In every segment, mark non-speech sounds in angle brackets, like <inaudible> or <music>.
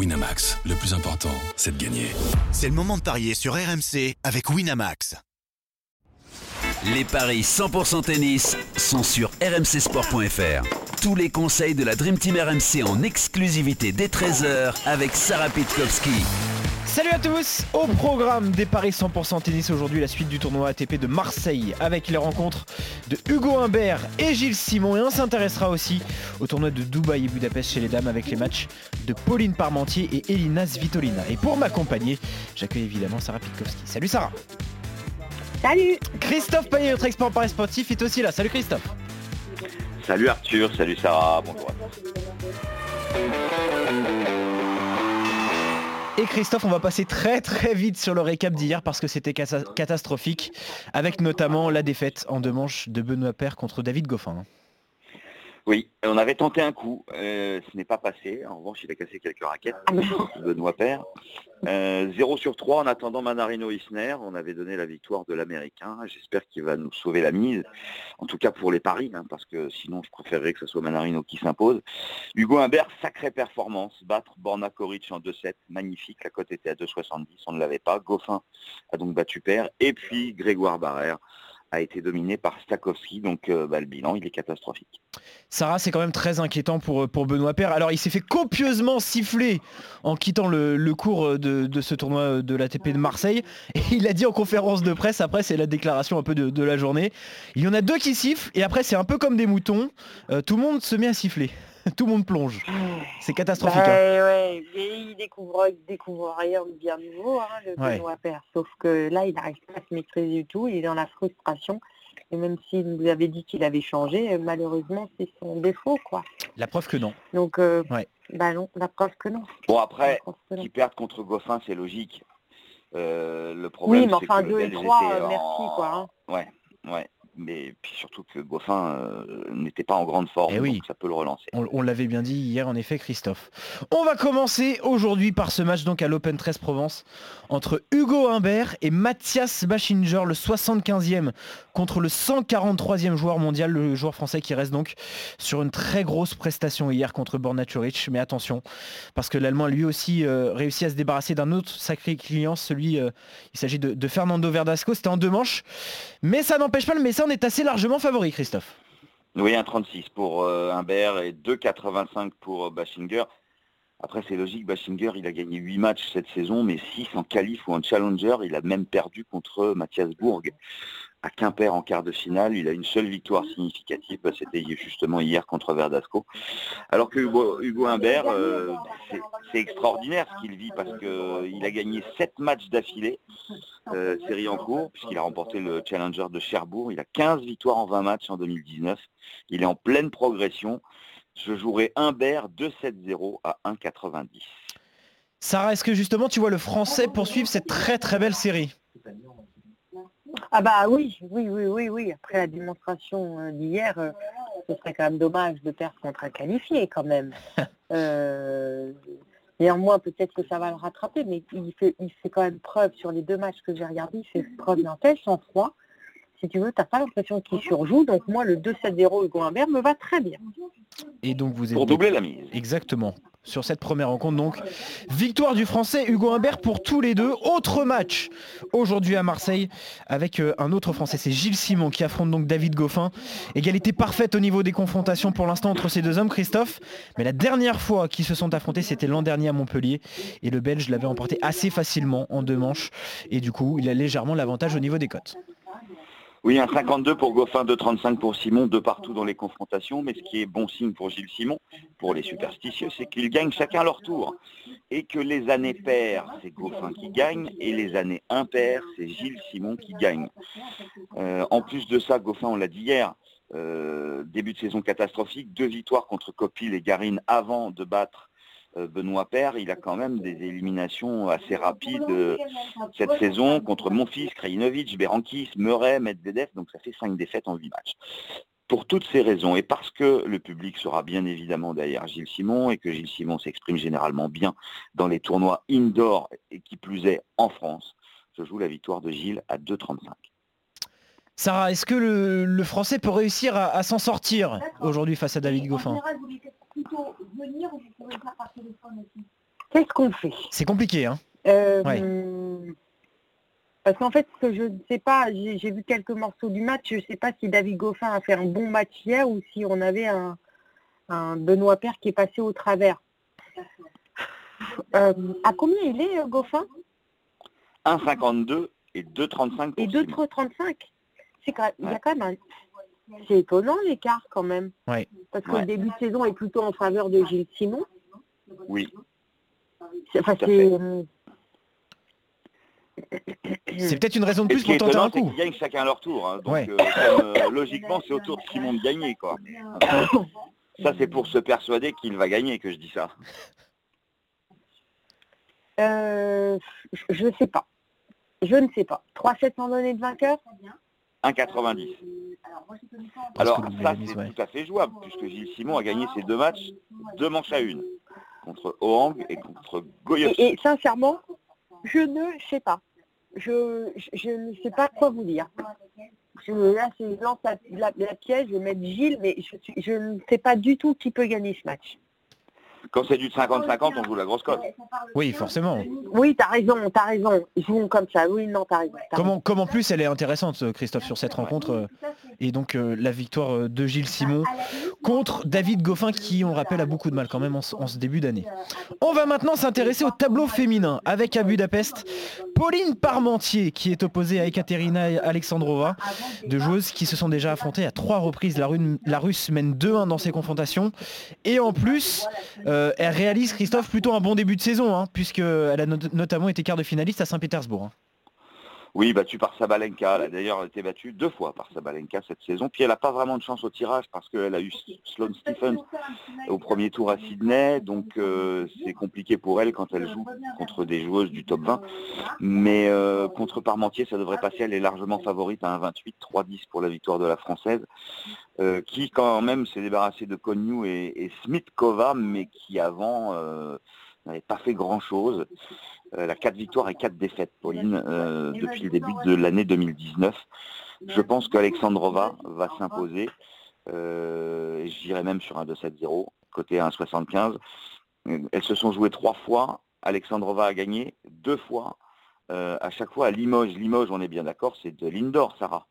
Winamax, le plus important, c'est de gagner. C'est le moment de parier sur RMC avec Winamax. Les paris 100% tennis sont sur rmcsport.fr. Tous les conseils de la Dream Team RMC en exclusivité dès 13h avec Sarah Pitkowski. Salut à tous Au programme des Paris 100% tennis aujourd'hui, la suite du tournoi ATP de Marseille avec les rencontres de Hugo Humbert et Gilles Simon. Et on s'intéressera aussi au tournoi de Dubaï et Budapest chez les dames avec les matchs de Pauline Parmentier et Elina Svitolina. Et pour m'accompagner, j'accueille évidemment Sarah Pitkowski. Salut Sarah Salut Christophe Payet, notre expert en Paris sportif, est aussi là. Salut Christophe Salut Arthur, salut Sarah, bonjour à. Et Christophe, on va passer très très vite sur le récap d'hier parce que c'était catastrophique, avec notamment la défaite en deux manches de Benoît Père contre David Goffin. Oui, on avait tenté un coup, euh, ce n'est pas passé. En revanche, il a cassé quelques raquettes, ah Benoît Père. 0 euh, sur 3 en attendant Manarino Isner. On avait donné la victoire de l'Américain. J'espère qu'il va nous sauver la mise. En tout cas pour les paris, hein, parce que sinon je préférerais que ce soit Manarino qui s'impose. Hugo Humbert, sacrée performance. Battre Borna Koric en 2-7, magnifique. La cote était à 2,70, on ne l'avait pas. Goffin a donc battu Père. Et puis Grégoire Barrère a été dominé par Stakowski, donc euh, bah, le bilan il est catastrophique. Sarah, c'est quand même très inquiétant pour, pour Benoît Père. Alors il s'est fait copieusement siffler en quittant le, cours de, ce tournoi de l'ATP de Marseille. <laughs> Et il a dit en conférence de presse, après c'est la déclaration un peu de, la journée, il y en a deux qui sifflent et après c'est un peu comme des moutons, euh, tout le monde se met à siffler. <laughs> tout le monde plonge. C'est catastrophique. Bah, hein. il découvre, découvre rien de bien nouveau, hein, le Benoît Père. Sauf que là, il n'arrive pas à se maîtriser du tout. Il est dans la frustration. Et même s'il vous avait dit qu'il avait changé, euh, malheureusement, c'est son défaut, quoi. La preuve que non. Donc, euh, bah non, la preuve que non. Bon, après, qu'il perde contre Goffin, c'est logique. Euh, le problème, oui, mais enfin, 2 et 3, merci, quoi. Hein. Ouais, ouais mais puis surtout que Goffin euh, n'était pas en grande forme, eh donc ça peut le relancer. On, l'avait bien dit hier en effet Christophe. On va commencer aujourd'hui par ce match donc à l'Open 13 Provence entre Hugo Humbert et Mathias Bachinger, le 75e contre le 143e joueur mondial, le joueur français qui reste donc sur une très grosse prestation hier contre Borna Mais attention, parce que l'Allemand lui aussi euh, réussi à se débarrasser d'un autre sacré client, celui, euh, il s'agit de, de, Fernando Verdasco, c'était en deux manches. Mais ça n'empêche pas le message est assez largement favori, Christophe. Oui, 1,36 pour euh, Humbert et 2,85 pour euh, Bashinger. Après, c'est logique, Bashinger, il a gagné 8 matchs cette saison, mais 6 en qualif ou en challenger. Il a même perdu contre Mathias Bourg à Quimper en quart de finale. Il a une seule victoire significative, bah, c'était justement hier contre Verdasco. Alors que Hugo, Humbert, euh, c'est extraordinaire ce qu'il vit parce qu'il a gagné 7 matchs d'affilée, euh, série en cours, puisqu'il a remporté le Challenger de Cherbourg. Il a 15 victoires en 20 matchs en 2019. Il est en pleine progression. Je jouerai Humbert 2-7-0 à 1,90. Sarah, est-ce que justement tu vois le français poursuivre cette très très belle série? Ah bah oui, oui, oui, oui, oui. Après la démonstration euh, d'hier, euh, ce serait quand même dommage de perdre contre un qualifié quand même. <laughs> euh, néanmoins, peut-être que ça va le rattraper, mais il fait, il fait quand même preuve sur les deux matchs que j'ai regardés, il fait preuve d'un tel sang-froid. Si tu veux, tu n'as pas l'impression qu'il surjoue. Donc moi, le 2-7-0 Hugo Humbert me va très bien. Et donc vous êtes... Pour doubler la mise. Exactement sur cette première rencontre. Donc, victoire du Français Hugo Humbert pour tous les deux. Autre match aujourd'hui à Marseille avec euh, un autre Français, c'est Gilles Simon qui affronte donc David Goffin. Égalité parfaite au niveau des confrontations pour l'instant entre ces deux hommes, Christophe. Mais la dernière fois qu'ils se sont affrontés, c'était l'an dernier à Montpellier. Et le Belge l'avait emporté assez facilement en deux manches. Et du coup, il a légèrement l'avantage au niveau des cotes. Oui, un 52 pour Goffin, 2,35 pour Simon, de partout dans les confrontations. Mais ce qui est bon signe pour Gilles Simon, pour les superstitieux, c'est qu'ils gagnent chacun leur tour. Et que les années paires, c'est Goffin qui gagne, et les années impaires, c'est Gilles Simon qui gagne. Euh, en plus de ça, Goffin, on l'a dit hier, euh, début de saison catastrophique, deux victoires contre Copil et Garine avant de battre Benoît Père, il a quand même des éliminations assez rapides euh, cette saison contre Monfils, Krajinovic, Berankis, Murray, Medvedev, donc ça fait cinq défaites en huit matchs. Pour toutes ces raisons, et parce que le public sera bien évidemment derrière Gilles Simon, et que Gilles Simon s'exprime généralement bien dans les tournois indoor, et qui plus est en France, je joue la victoire de Gilles à 2,35. Sarah, est-ce que le, Français peut réussir à, s'en sortir aujourd'hui face à David Goffin Qu'est-ce qu'on fait C'est compliqué, hein Euh, Ouais. Parce qu'en fait, ce que je ne sais pas, j'ai vu quelques morceaux du match, je ne sais pas si David Goffin a fait un bon match hier ou si on avait un, un Benoît Père qui est passé au travers. Euh, à combien il est, euh, Goffin? 1,52 et 2,35 pour Et Simon. 2,35 C'est quand même, il y a Ouais. quand même un... C'est étonnant l'écart quand même. Ouais. Parce que Ouais. le début de saison est plutôt en faveur de Gilles Simon. Oui, C'est- Enfin, C'est peut-être une raison de plus pour tenter un coup. qu'ils gagnent chacun leur tour. hein. Donc, Ouais. euh, comme, euh, logiquement, c'est au tour de Simon de gagner. Quoi. <coughs> Ça, c'est pour se persuader qu'il va gagner que je dis ça. Euh, je ne sais pas. Je ne sais pas. 3-7 sans donner de vainqueur? 1,90. Parce Alors, ça, c'est ouais. tout à fait jouable, puisque Gilles Simon a gagné ses deux matchs, deux manches à une, contre Ohang et contre Goyos. et, et sincèrement, je ne sais pas. Je, je, je ne sais pas quoi vous dire. Je, là, je lance la, la, la pièce, je vais mettre Gilles, mais je, suis- je ne sais pas du tout qui peut gagner ce match. Quand c'est du 50-50, on joue la grosse cote. Oui, forcément. Oui, t'as raison, t'as raison. Jouons comme ça. Oui, non, t'as raison. t'as comme en plus elle est intéressante, Christophe, sur cette rencontre. euh, Et donc euh, la victoire euh, de Gilles Simon contre David Goffin qui, on le rappelle, a beaucoup de mal quand même en, ce- en ce début d'année. On va maintenant s'intéresser au tableau féminin avec à Budapest Pauline Parmentier qui est opposée à Ekaterina Alexandrova, deux joueuses qui se sont déjà affrontées à trois reprises. La, Rune- la Russe mène 2-1 dans ces confrontations. Et en plus, euh, elle réalise, Christophe, plutôt un bon début de saison, hein, puisqu'elle a not- notamment été quart de finaliste à Saint-Pétersbourg. hein. Oui, battue par Sabalenka. Elle a d'ailleurs été battue deux fois par Sabalenka cette saison. Puis elle n'a pas vraiment de chance au tirage parce qu'elle a eu Sloane Stephens au premier tour à Sydney. Donc euh, c'est compliqué pour elle quand elle joue contre des joueuses du top 20. Mais euh, contre Parmentier, ça devrait passer. Elle est largement favorite à 1,28, 3,10 pour la victoire de la Française. euh, qui quand même s'est débarrassée de Konyu et, et Smith-Kova, mais qui avant euh, n'avait pas fait grand-chose. Elle a quatre victoires et quatre défaites, Pauline, euh, depuis le début de l'année 2019. Je pense qu'Alexandrova va s'imposer. Euh, J'irai même sur un 2-7-0, côté 1,75. Euh, Elles se sont jouées trois fois. Alexandrova a gagné deux fois. Euh, à chaque fois à Limoges. Limoges, on est bien d'accord, c'est de l'indoor, Sarah.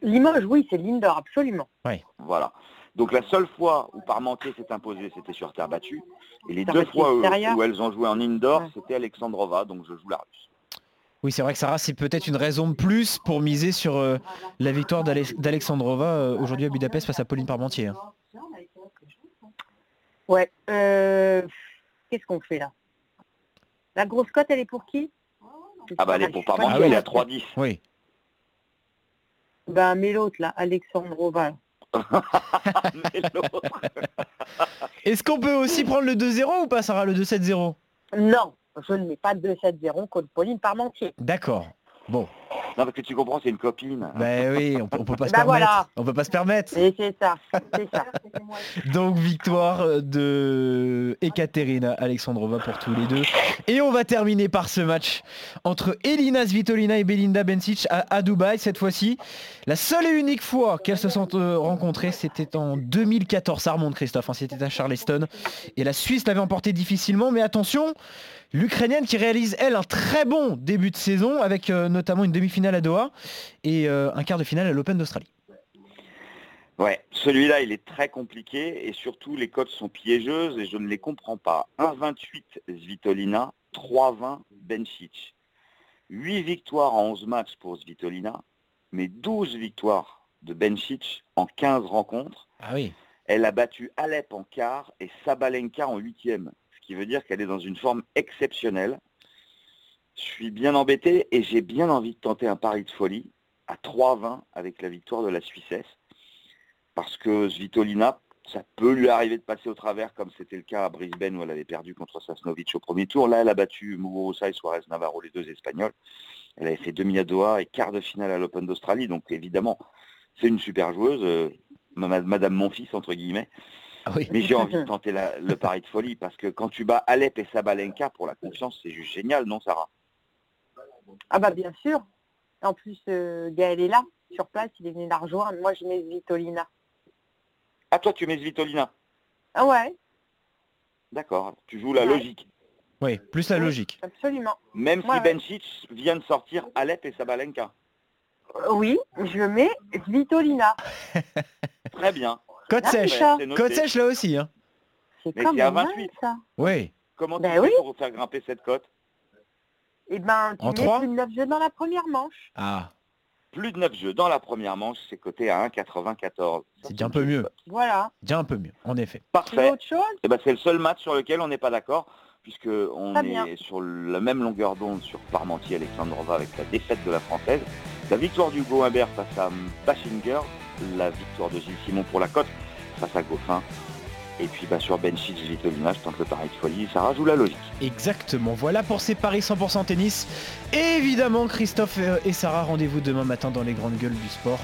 Limoges, oui, c'est Lindor, absolument. Voilà. Donc la seule fois où Parmentier s'est imposée, c'était sur terre battue. Et les deux fois où, elles ont joué en indoor, Ouais. c'était Alexandrova, donc je joue la russe. Oui, c'est vrai que Sarah, c'est peut-être une raison de plus pour miser sur euh, la victoire d'Alex- d'Alexandrova euh, aujourd'hui à Budapest face à Pauline Parmentier. hein. Ouais. euh, Qu'est-ce qu'on fait là? La grosse cote, elle est pour qui? Ah bah elle est pour Parmentier, Ah oui. elle est à 3-10. Oui. Ben, mais l'autre là, Alexandrova. <laughs> Est-ce qu'on peut aussi prendre le 2-0 ou pas, Sarah, le 2-7-0 Non, je ne mets pas de 2-7-0 contre Pauline Parmentier. D'accord. Bon, Non, parce que tu comprends, c'est une copine. ben oui, on, peut- on peut pas se Bah permettre. voilà. On peut pas se permettre. Et c'est ça, c'est ça. <laughs> Donc victoire de Ekaterina Alexandrova pour tous les deux. Et on va terminer par ce match entre Elina Svitolina et Belinda Bencic à, à Dubaï cette fois-ci. La seule et unique fois qu'elles se sont euh, rencontrées, c'était en 2014. Ça remonte Christophe, hein, c'était à Charleston. Et la Suisse l'avait emporté difficilement, mais attention, l'Ukrainienne qui réalise elle un très bon début de saison avec euh, notamment une demi-finale à Doha et euh, un quart de finale à l'Open d'Australie. Ouais, celui-là, il est très compliqué et surtout les cotes sont piégeuses et je ne les comprends pas. 1,28 Svitolina, 3,20 Bencic. 8 victoires en 11 matchs pour Svitolina, mais 12 victoires de Bencic en 15 rencontres. Ah oui. Elle a battu Alep en quart et Sabalenka en huitième, qui veut dire qu'elle est dans une forme exceptionnelle. Je suis bien embêté et j'ai bien envie de tenter un pari de folie à 3,20 avec la victoire de la Suissesse. Parce que Svitolina, ça peut lui arriver de passer au travers comme c'était le cas à Brisbane où elle avait perdu contre Sasnovic au premier tour. Là, elle a battu Muguruza et Suarez Navarro, les deux Espagnols. Elle avait fait demi à Doha et quart de finale à l'Open d'Australie. Donc évidemment, c'est une super joueuse, euh, ma- Madame mon fils, entre guillemets. Ah oui. Mais j'ai envie de <laughs> tenter la- le pari de folie parce que quand tu bats Alep et Sabalenka pour la confiance, c'est juste génial, non Sarah? Ah bah bien sûr. En plus, euh, Gaël est là, sur place, il est venu la rejoindre. Moi, je mets Vitolina. Ah toi tu mets Svitolina? Ah ouais D'accord, tu joues la Ouais. logique. Oui, plus la Oui. logique. Absolument. Même Ouais, si ouais. Benchich vient de sortir Alep et Sabalenka. Euh, Oui, je mets Svitolina. <laughs> Très bien. Côte Ah, sèche. Côte sèche là aussi. Hein. C'est Mais quand même 28. mal, ça. Oui. Comment Ben tu oui. fais pour faire grimper cette cote Eh ben, tu En mets trois plus de 9 jeux dans la première manche. Ah, Plus de 9 jeux dans la première manche, c'est coté à 1,94. c'est déjà un peu mieux. Voilà. Déjà un peu mieux, en effet. Parfait. autre chose? Eh ben, c'est le seul match sur lequel on n'est pas d'accord, puisque on Très est bien. sur la même longueur d'onde sur Parmentier Alexandrova avec la défaite de la française, la victoire d'Hugo Humbert face à Bashinger, la victoire de Gilles Simon pour la cote face à Goffin. Et puis bah, sur Benchich, Vitolina, je tente le pari de folie, ça rajoute la logique. Exactement. Voilà pour ces paris 100% tennis. Et évidemment, Christophe et Sarah, rendez-vous demain matin dans les grandes gueules du sport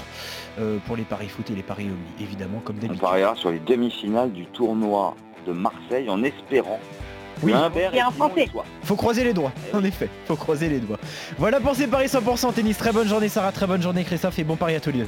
euh, pour les paris foot et les paris omni. Évidemment, comme On d'habitude. pariera sur les demi-finales du tournoi de Marseille en espérant Oui. Et un Français. Faut croiser les doigts. Eh En oui. effet, faut croiser les doigts. Voilà pour ces paris 100% tennis. Très bonne journée, Sarah. Très bonne journée, Christophe. Et bon pari à tous les deux.